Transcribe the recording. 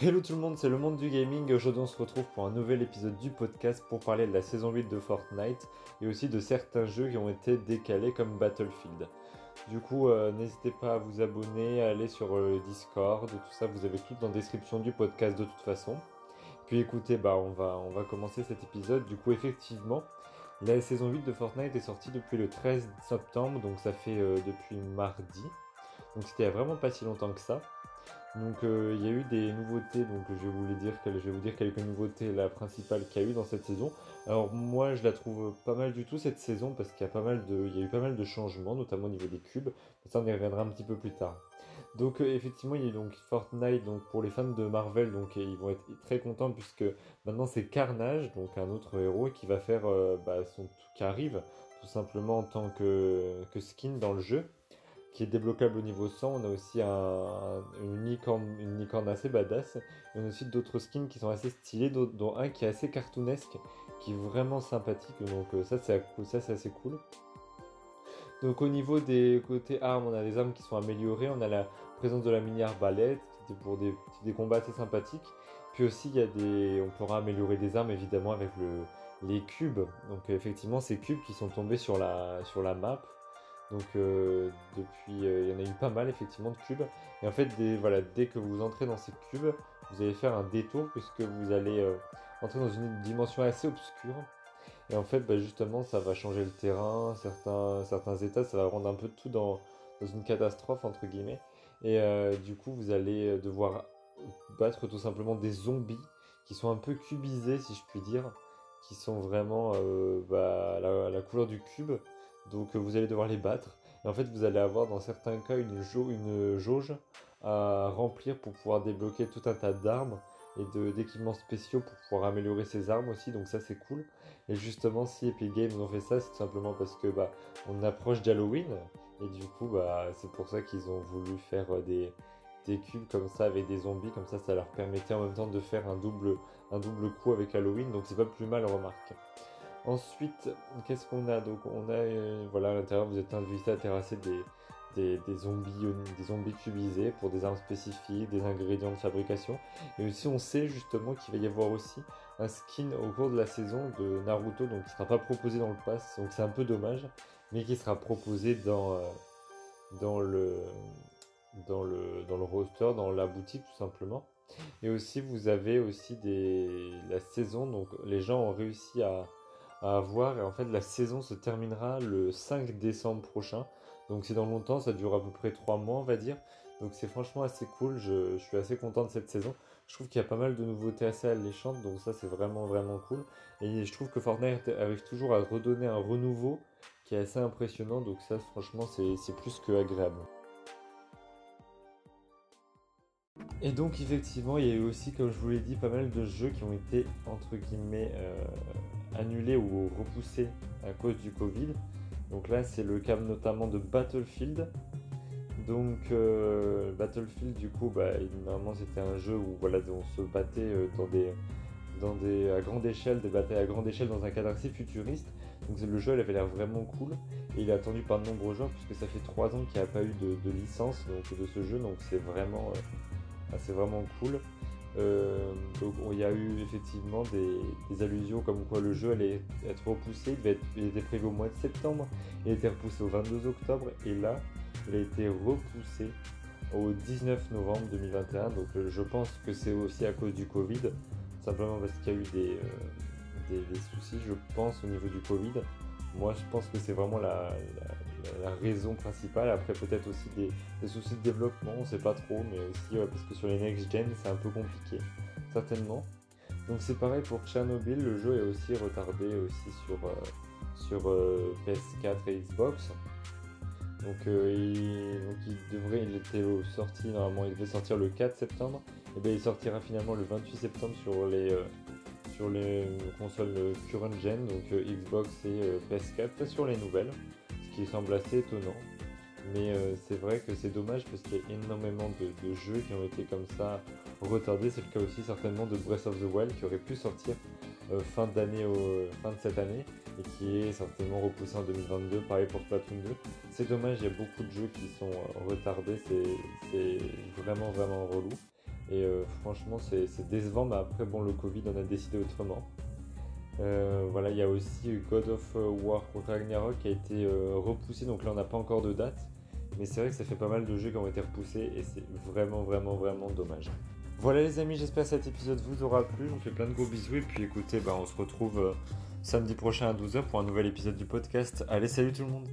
Hello tout le monde, c'est le monde du gaming. Aujourd'hui, on se retrouve pour un nouvel épisode du podcast pour parler de la saison 8 de Fortnite et aussi de certains jeux qui ont été décalés comme Battlefield. Du coup, euh, n'hésitez pas à vous abonner, à aller sur euh, le Discord, tout ça, vous avez tout dans la description du podcast de toute façon. Puis écoutez, bah on va, on va commencer cet épisode. Du coup, effectivement, la saison 8 de Fortnite est sortie depuis le 13 septembre, donc ça fait euh, depuis mardi. Donc c'était vraiment pas si longtemps que ça. Donc euh, il y a eu des nouveautés, donc je vais vous dire, quelques nouveautés, la principale qu'il y a eu dans cette saison. Alors moi je la trouve pas mal du tout cette saison parce qu'il y a pas mal de, eu pas mal de changements, notamment au niveau des cubes. Ça on y reviendra un petit peu plus tard. Donc euh, effectivement il y a eu donc Fortnite, donc pour les fans de Marvel, donc ils vont être très contents puisque maintenant c'est Carnage, donc un autre héros qui va faire euh, bah, son qui arrive tout simplement en tant que skin dans le jeu qui est débloquable au niveau 100. On a aussi un, une, licorne, assez badass. on a aussi d'autres skins qui sont assez stylés, dont un qui est assez cartoonesque, qui est vraiment sympathique. Donc euh, ça c'est assez cool. Donc au niveau des côtés armes, on a des armes qui sont améliorées. On a la présence de la mini arbalète pour des, des combats assez sympathiques. Puis aussi il y a des, on pourra améliorer des armes évidemment avec le, les cubes. Donc effectivement ces cubes qui sont tombés sur la, sur la map. Donc euh, depuis, euh, il y en a eu pas mal effectivement de cubes. Et en fait, dès que vous entrez dans ces cubes, vous allez faire un détour puisque vous allez euh, entrer dans une dimension assez obscure. Et en fait, bah, justement, ça va changer le terrain, certains, états, ça va rendre un peu tout dans, une catastrophe entre guillemets. Et du coup, vous allez devoir battre tout simplement des zombies qui sont un peu cubisés, si je puis dire, qui sont vraiment bah, la couleur du cube. Donc euh, vous allez devoir les battre. Et en fait, vous allez avoir dans certains cas une, jauge à remplir pour pouvoir débloquer tout un tas d'armes et d'équipements spéciaux pour pouvoir améliorer ses armes aussi. Donc ça, c'est cool. Et justement, si Epic Games ont fait ça, c'est tout simplement parce que bah, on approche d'Halloween. Et du coup, bah, c'est pour ça qu'ils ont voulu faire euh, des, des cubes comme ça avec des zombies. Comme ça, ça leur permettait en même temps de faire un double, un double coup avec Halloween. Donc c'est pas plus mal, remarque. Ensuite, qu'est-ce qu'on a Donc on a, euh, voilà, à l'intérieur, vous êtes invité à terrasser des, des, zombies, des zombies cubisés pour des armes spécifiques, des ingrédients de fabrication. Et aussi, on sait justement qu'il va y avoir aussi un skin au cours de la saison de Naruto, donc qui sera pas proposé dans le pass, donc c'est un peu dommage, mais qui sera proposé dans, euh, dans le dans le dans le roster, dans la boutique tout simplement. Et aussi, vous avez aussi des la saison, donc les gens ont réussi à à avoir. Et en fait, la saison se terminera le 5 décembre prochain. Donc c'est dans longtemps, ça dure à peu près 3 mois, on va dire. Donc c'est franchement assez cool, je, suis assez content de cette saison. Je trouve qu'il y a pas mal de nouveautés assez alléchantes, donc ça c'est vraiment vraiment cool. Et je trouve que Fortnite arrive toujours à redonner un renouveau qui est assez impressionnant, donc ça franchement c'est plus que agréable. Et donc effectivement, il y a eu aussi, comme je vous l'ai dit, pas mal de jeux qui ont été entre guillemets euh, annulés ou repoussés à cause du Covid. Donc là, c'est le cas notamment de Battlefield. Donc euh, Battlefield, du coup, bah, normalement c'était un jeu où voilà, on se battait euh, dans des, dans des, à grande échelle, des batailles à grande échelle dans un cadre assez futuriste. Donc le jeu, il avait l'air vraiment cool et il est attendu par de nombreux joueurs puisque ça fait 3 ans qu'il n'y a pas eu de, licence donc, de ce jeu, donc c'est vraiment, euh, c'est vraiment cool. Euh, donc il y a eu effectivement des, allusions comme quoi le jeu allait être repoussé, il, était prévu au mois de septembre, il été repoussé au 22 octobre et là il a été repoussé au 19 novembre 2021. Donc euh, je pense que c'est aussi à cause du Covid, simplement parce qu'il y a eu des, euh, soucis, je pense, au niveau du Covid. Moi je pense que c'est vraiment la raison principale. Après, peut-être aussi des, soucis de développement, on sait pas trop, mais aussi parce que sur les next-gen, c'est un peu compliqué, certainement. Donc c'est pareil pour Chernobyl, le jeu est aussi retardé aussi sur, euh, sur euh, PS4 et Xbox. Donc, euh, il, devrait, il était sorti normalement, il devait sortir le 4 septembre, et bien il sortira finalement le 28 septembre sur les, sur les consoles current gen, donc Xbox et PS4, sur les nouvelles semble assez étonnant. Mais euh, c'est vrai que c'est dommage parce qu'il y a énormément de, jeux qui ont été comme ça retardés. C'est le cas aussi certainement de Breath of the Wild qui aurait pu sortir euh, fin d'année au fin de cette année et qui est certainement repoussé en 2022. Pareil pour Splatoon 2. C'est dommage, il y a beaucoup de jeux qui sont euh, retardés. C'est vraiment vraiment relou. Et franchement, c'est décevant, mais après, bon, le Covid en a décidé autrement. Voilà, il y a aussi God of War Ragnarok qui a été repoussé, donc là on n'a pas encore de date. Mais c'est vrai que ça fait pas mal de jeux qui ont été repoussés et c'est vraiment, vraiment, vraiment dommage. Voilà les amis, j'espère que cet épisode vous aura plu. Je vous fais plein de gros bisous et puis écoutez, bah, on se retrouve samedi prochain à 12h pour un nouvel épisode du podcast. Allez, salut tout le monde